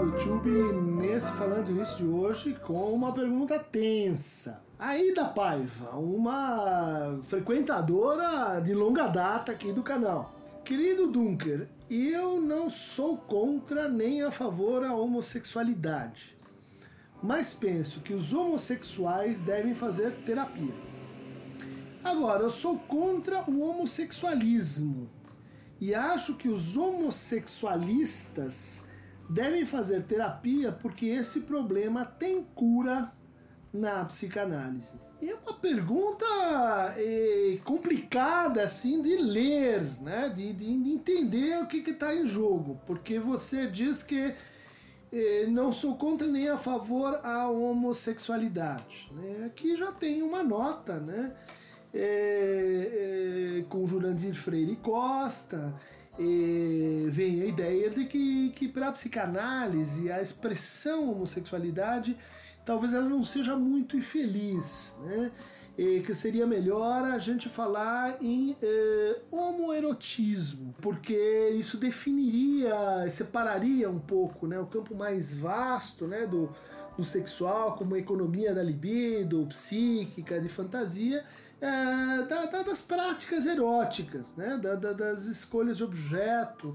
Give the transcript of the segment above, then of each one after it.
YouTube nesse Falando Isso de hoje com uma pergunta tensa. Aida Paiva, uma frequentadora de longa data aqui do canal. Querido Dunker, eu não sou contra nem a favor a homossexualidade, mas penso que os homossexuais devem fazer terapia. Agora, eu sou contra o homossexualismo e acho que os homossexualistas devem fazer terapia porque este problema tem cura na psicanálise. E é uma pergunta é, complicada assim de ler, né? de, de, de entender o que está em jogo, porque você diz que é, não sou contra nem a favor a homossexualidade. Né? Aqui já tem uma nota, né? é, com Jurandir Freire Costa, é, vem a ideia de que, que para a psicanálise a expressão homossexualidade talvez ela não seja muito infeliz, né? E que seria melhor a gente falar em eh, homoerotismo, porque isso definiria, separaria um pouco né, o campo mais vasto né, do, do sexual, como economia da libido, psíquica, de fantasia, é, da, da, das práticas eróticas, né? Da, das escolhas de objeto,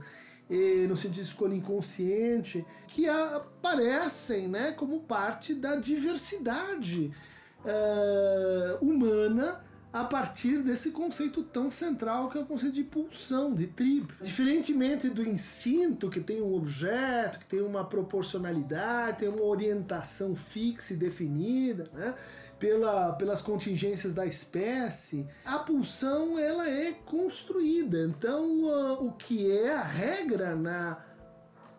e, no sentido de escolha inconsciente, que aparecem né, como parte da diversidade é, humana a partir desse conceito tão central que é o conceito de pulsão, de tribo. Diferentemente do instinto, que tem um objeto, que tem uma proporcionalidade, tem uma orientação fixa e definida, né? Pela, pelas contingências da espécie, a pulsão ela é construída. Então, uh, o que é a regra na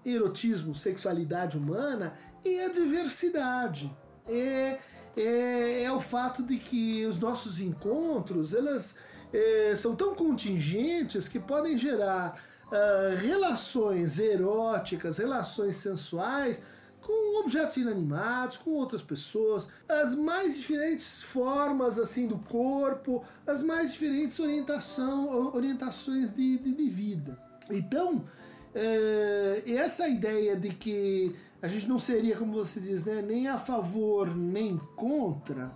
erotismo, sexualidade humana é a diversidade. É é, é o fato de que os nossos encontros elas é, são tão contingentes que podem gerar uh, relações eróticas, relações sensuais com objetos inanimados, com outras pessoas, as mais diferentes formas assim do corpo, as mais diferentes orientação, orientações de, de, de vida. Então, é, essa ideia de que a gente não seria, como você diz, né, nem a favor nem contra,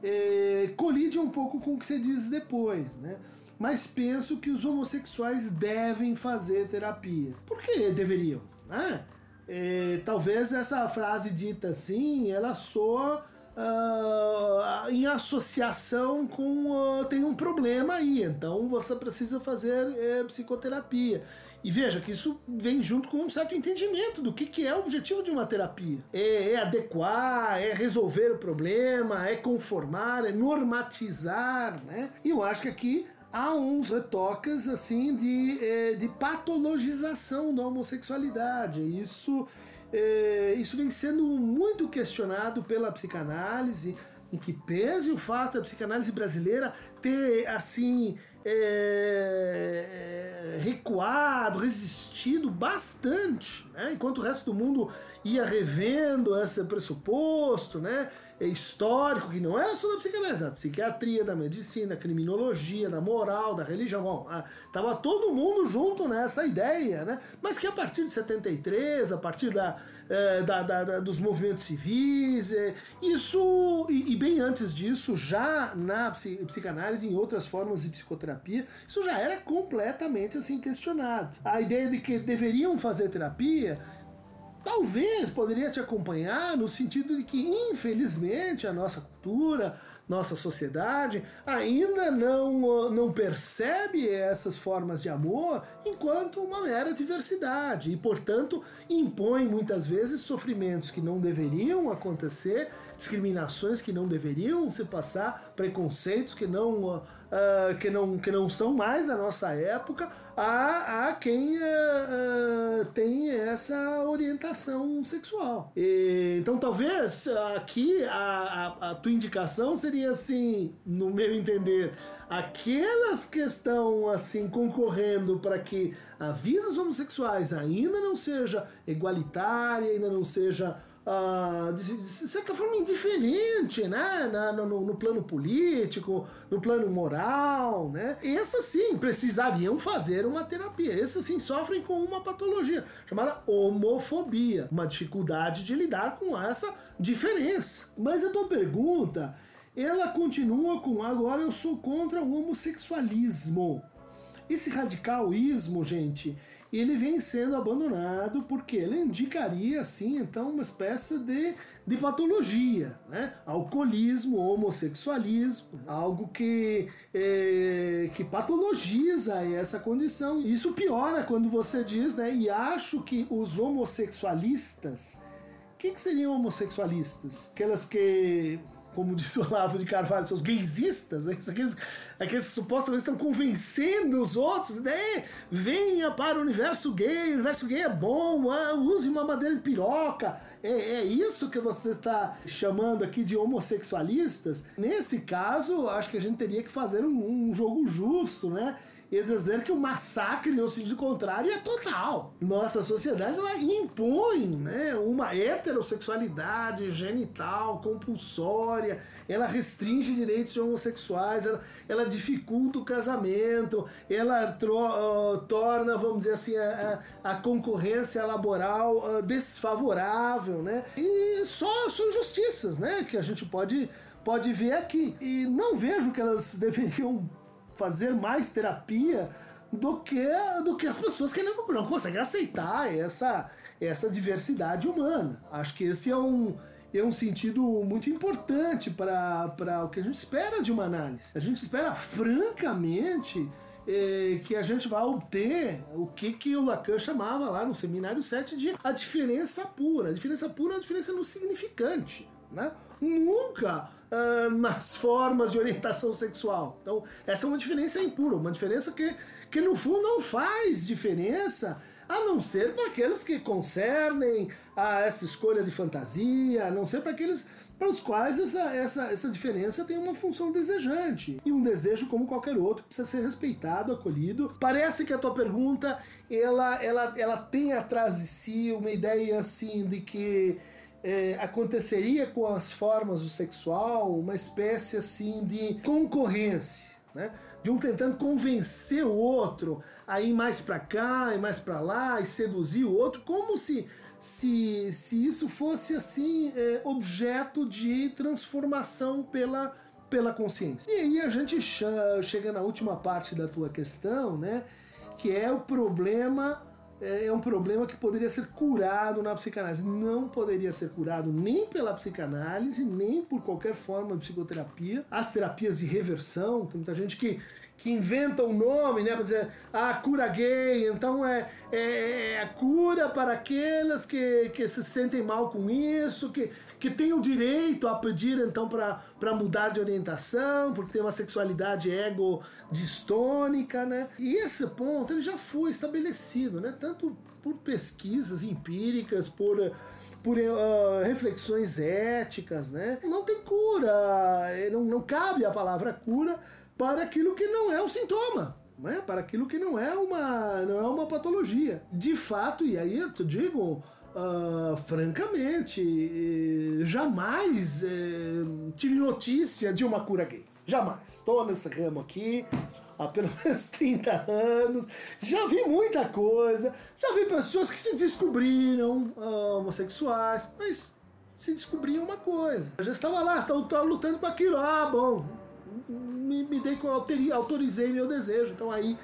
é, colide um pouco com o que você diz depois, né? Mas penso que os homossexuais devem fazer terapia. Por que deveriam? Né? É, talvez essa frase dita assim, ela soa uh, em associação com uh, tem um problema aí, então você precisa fazer é, psicoterapia. E veja que isso vem junto com um certo entendimento do que, que é o objetivo de uma terapia. É, é adequar, é resolver o problema, é conformar, é normatizar, né? E eu acho que aqui há uns retoques assim de, é, de patologização da homossexualidade. Isso, é, isso vem sendo muito questionado pela psicanálise, em que pese o fato da psicanálise brasileira ter assim é, é, recuado, resistido bastante, né? enquanto o resto do mundo ia revendo esse pressuposto, né? É histórico, que não era só da psicanálise, da psiquiatria, da medicina, criminologia, da moral, da religião. Bom, tava todo mundo junto nessa ideia, né? Mas que a partir de 73, a partir da, é, da, da, da dos movimentos civis, é, isso, e, e, bem antes disso, já na psicanálise, em outras formas de psicoterapia, isso já era completamente assim questionado. A ideia de que deveriam fazer terapia talvez poderia te acompanhar no sentido de que, infelizmente, a nossa cultura, nossa sociedade ainda não, não percebe essas formas de amor enquanto uma mera diversidade e, portanto, impõe muitas vezes sofrimentos que não deveriam acontecer, discriminações que não deveriam se passar, preconceitos que não uh, que, não, que não são mais da nossa época, a, a quem uh, tem essa orientação sexual. E, então, talvez aqui a, a, a tua indicação seria assim, no meu entender, aquelas que estão assim concorrendo para que a vida dos homossexuais ainda não seja igualitária, ainda não seja uh, de, de, certa forma, indiferente, né? Na, no, no, plano político, no plano moral, né? Essas sim precisariam fazer uma terapia. Essas sim sofrem com uma patologia chamada homofobia, uma dificuldade de lidar com essa diferença. Mas a tua pergunta, ela continua com agora eu sou contra o homossexualismo. Esse radicalismo, gente, ele vem sendo abandonado porque ele indicaria, assim, então, uma espécie de, de patologia, né? Alcoolismo, homossexualismo, algo que, é, que patologiza essa condição. Isso piora quando você diz, né? E acho que os homossexualistas. O que, que seriam homossexualistas? Aquelas que como disse o Olavo de Carvalho, são os gaysistas, né? aqueles, aqueles que supostamente estão convencendo os outros, né? Venha para o universo gay, o universo gay é bom, ah, use uma madeira de piroca. É, é, isso que você está chamando aqui de homossexualistas? Nesse caso, acho que a gente teria que fazer um, um jogo justo, né? E dizer que o massacre, no sentido contrário, é total. Nossa sociedade impõe né, uma heterossexualidade genital, compulsória, ela restringe direitos de homossexuais, ela, ela dificulta o casamento, ela tro, uh, torna, vamos dizer assim, a, a concorrência laboral uh, desfavorável, né? E só são injustiças, né? Que a gente pode, pode ver aqui. E não vejo que elas deveriam fazer mais terapia do que, do que as pessoas que não, não conseguem aceitar essa, essa diversidade humana. Acho que esse é um, é um sentido muito importante para o que a gente espera de uma análise. A gente espera, francamente, é, que a gente vai obter o que, que o Lacan chamava lá no seminário 7 de a diferença pura. A diferença pura é a diferença no significante. Né? Nunca uh, nas formas de orientação sexual. Então, essa é uma diferença impura, uma diferença que, que no fundo não faz diferença, a não ser para aqueles que concernem a essa escolha de fantasia, a não ser para aqueles para os quais essa, essa, essa diferença tem uma função desejante. E um desejo como qualquer outro precisa ser respeitado, acolhido. Parece que a tua pergunta ela, ela, ela tem atrás de si uma ideia assim de que é, aconteceria com as formas do sexual uma espécie assim de concorrência, né? De um tentando convencer o outro a ir mais para cá e mais para lá e seduzir o outro, como se se, se isso fosse assim é, objeto de transformação pela pela consciência. E aí a gente chega na última parte da tua questão, né? Que é o problema é, é um problema que poderia ser curado na psicanálise. Não poderia ser curado nem pela psicanálise, nem por qualquer forma de psicoterapia. As terapias de reversão, tem muita gente que que inventa um nome, né? Para dizer, ah, cura gay, então é, é, é, a cura para aqueles que, que se sentem mal com isso, que, que têm o direito a pedir então para mudar de orientação, porque tem uma sexualidade ego distônica, né? E esse ponto ele já foi estabelecido, né? Tanto por pesquisas empíricas, por por uh, reflexões éticas, né? Não tem cura, não, não cabe a palavra cura para aquilo que não é um sintoma. Né? Para aquilo que não é uma, não é uma patologia. De fato, e aí eu te digo, uh, francamente, jamais eh, tive notícia de uma cura gay. Jamais. Estou nesse ramo aqui há pelo menos 30 anos. Já vi muita coisa. Já vi pessoas que se descobriram uh, homossexuais, mas se descobriam uma coisa. Eu já estava lá, estava lutando para aquilo. Ah, bom, me, me dei autorizei meu desejo. Então aí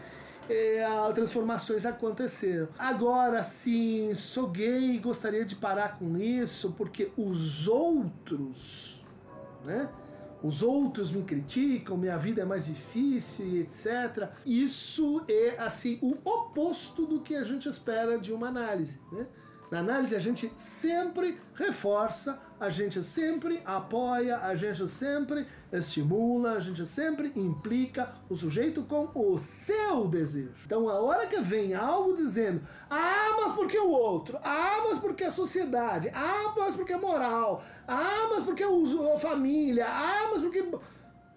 é, transformações aconteceram. Agora sim, sou gay, gostaria de parar com isso porque os outros, né? Os outros me criticam, minha vida é mais difícil, etc. Isso é assim o oposto do que a gente espera de uma análise, né? Na análise, a gente sempre reforça, a gente sempre apoia, a gente sempre estimula, a gente sempre implica o sujeito com o seu desejo. Então, a hora que vem algo dizendo, ah, mas porque o outro, ah, mas porque a sociedade, ah, mas porque a moral, ah, mas porque a família, ah, mas porque.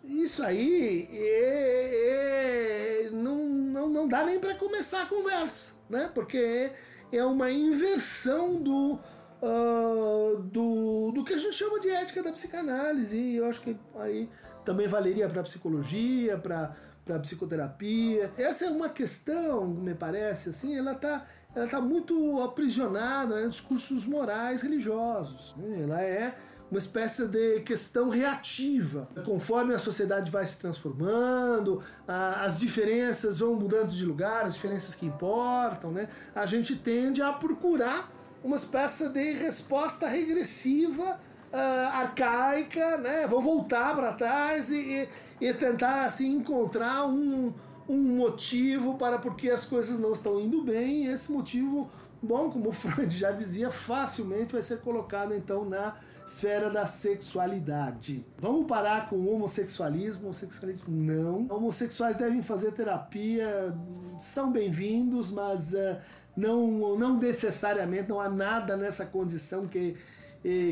Isso aí é, é, não, não, não dá nem para começar a conversa, né? Porque é uma inversão do, uh, do, do que a gente chama de ética da psicanálise. E eu acho que aí também valeria para psicologia, para para psicoterapia. Essa é uma questão, me parece, assim, ela está ela tá muito aprisionada né, nos morais religiosos. Ela é uma espécie de questão reativa. Conforme a sociedade vai se transformando, a, as diferenças vão mudando de lugar, as diferenças que importam, né? A gente tende a procurar uma espécie de resposta regressiva, uh, arcaica, né? Vão voltar para trás e, e, e, tentar assim encontrar um, um motivo para porque as coisas não estão indo bem. E esse motivo, bom, como Freud já dizia, facilmente vai ser colocado então na esfera da sexualidade. Vamos parar com o homossexualismo? Homossexualismo não. Homossexuais devem fazer terapia, são bem-vindos, mas uh, não, não necessariamente, não há nada nessa condição que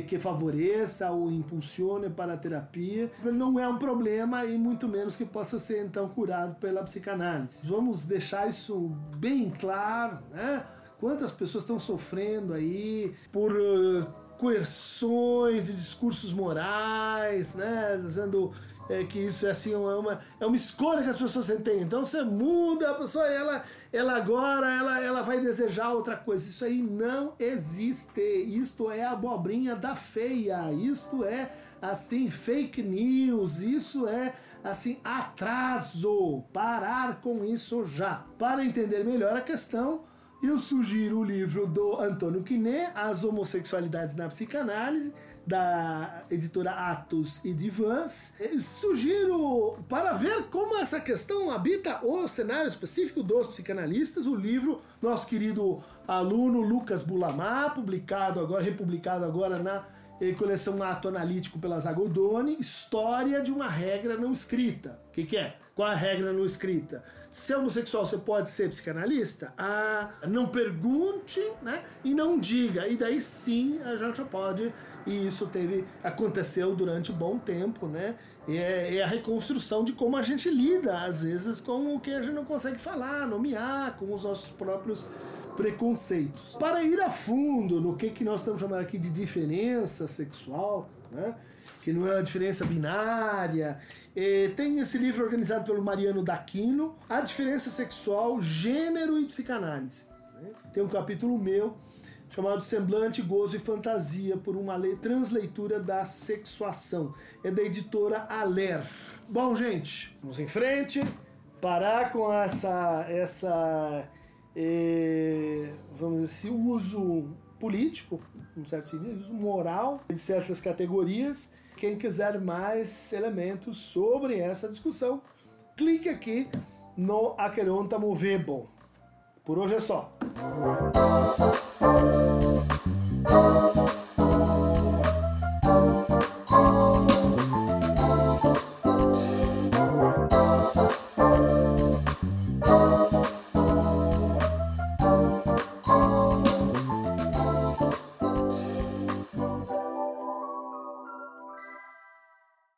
que favoreça ou impulsione para a terapia, não é um problema e muito menos que possa ser então curado pela psicanálise. Vamos deixar isso bem claro, né? Quantas pessoas estão sofrendo aí por uh, coerções e discursos morais, né? Dizendo é, que isso é assim é uma, é uma escolha que as pessoas têm. Então você muda a pessoa, ela, ela agora ela, ela vai desejar outra coisa. Isso aí não existe. Isto é abobrinha da feia. Isto é assim fake news. Isso é assim atraso. Parar com isso já. Para entender melhor a questão, eu sugiro o livro do Antônio Quiné, As Homossexualidades na Psicanálise, da editora Atos e Divans. Sugiro, para ver como essa questão habita o cenário específico dos psicanalistas, o livro nosso querido aluno Lucas Bulamar, publicado agora, republicado agora na eh, coleção Ato Analítico pela Zagodoni, História de uma Regra Não Escrita. O que, que é? Qual a regra não escrita? Se é homossexual, você pode ser psicanalista? Ah, não pergunte, né? E não diga. E daí sim a gente pode. E isso teve aconteceu durante um bom tempo, né? E é, é, a reconstrução de como a gente lida, às vezes, com o que a gente não consegue falar, nomear, com os nossos próprios preconceitos. Para ir a fundo no que, que nós estamos chamando aqui de diferença sexual, né? que não é uma diferença binária. E tem esse livro organizado pelo Mariano Daquino, A Diferença Sexual, Gênero e Psicanálise. Né? Tem um capítulo meu chamado Semblante, Gozo e Fantasia, por uma transleitura da sexuação. É da editora Aler. Bom, gente, vamos em frente. Parar com essa, essa eh, vamos dizer, esse uso político, um certo sentido, uso moral de certas categorias. Quem quiser mais elementos sobre essa discussão, clique aqui no Aqueronta Movebo. Por hoje é só. Thank you.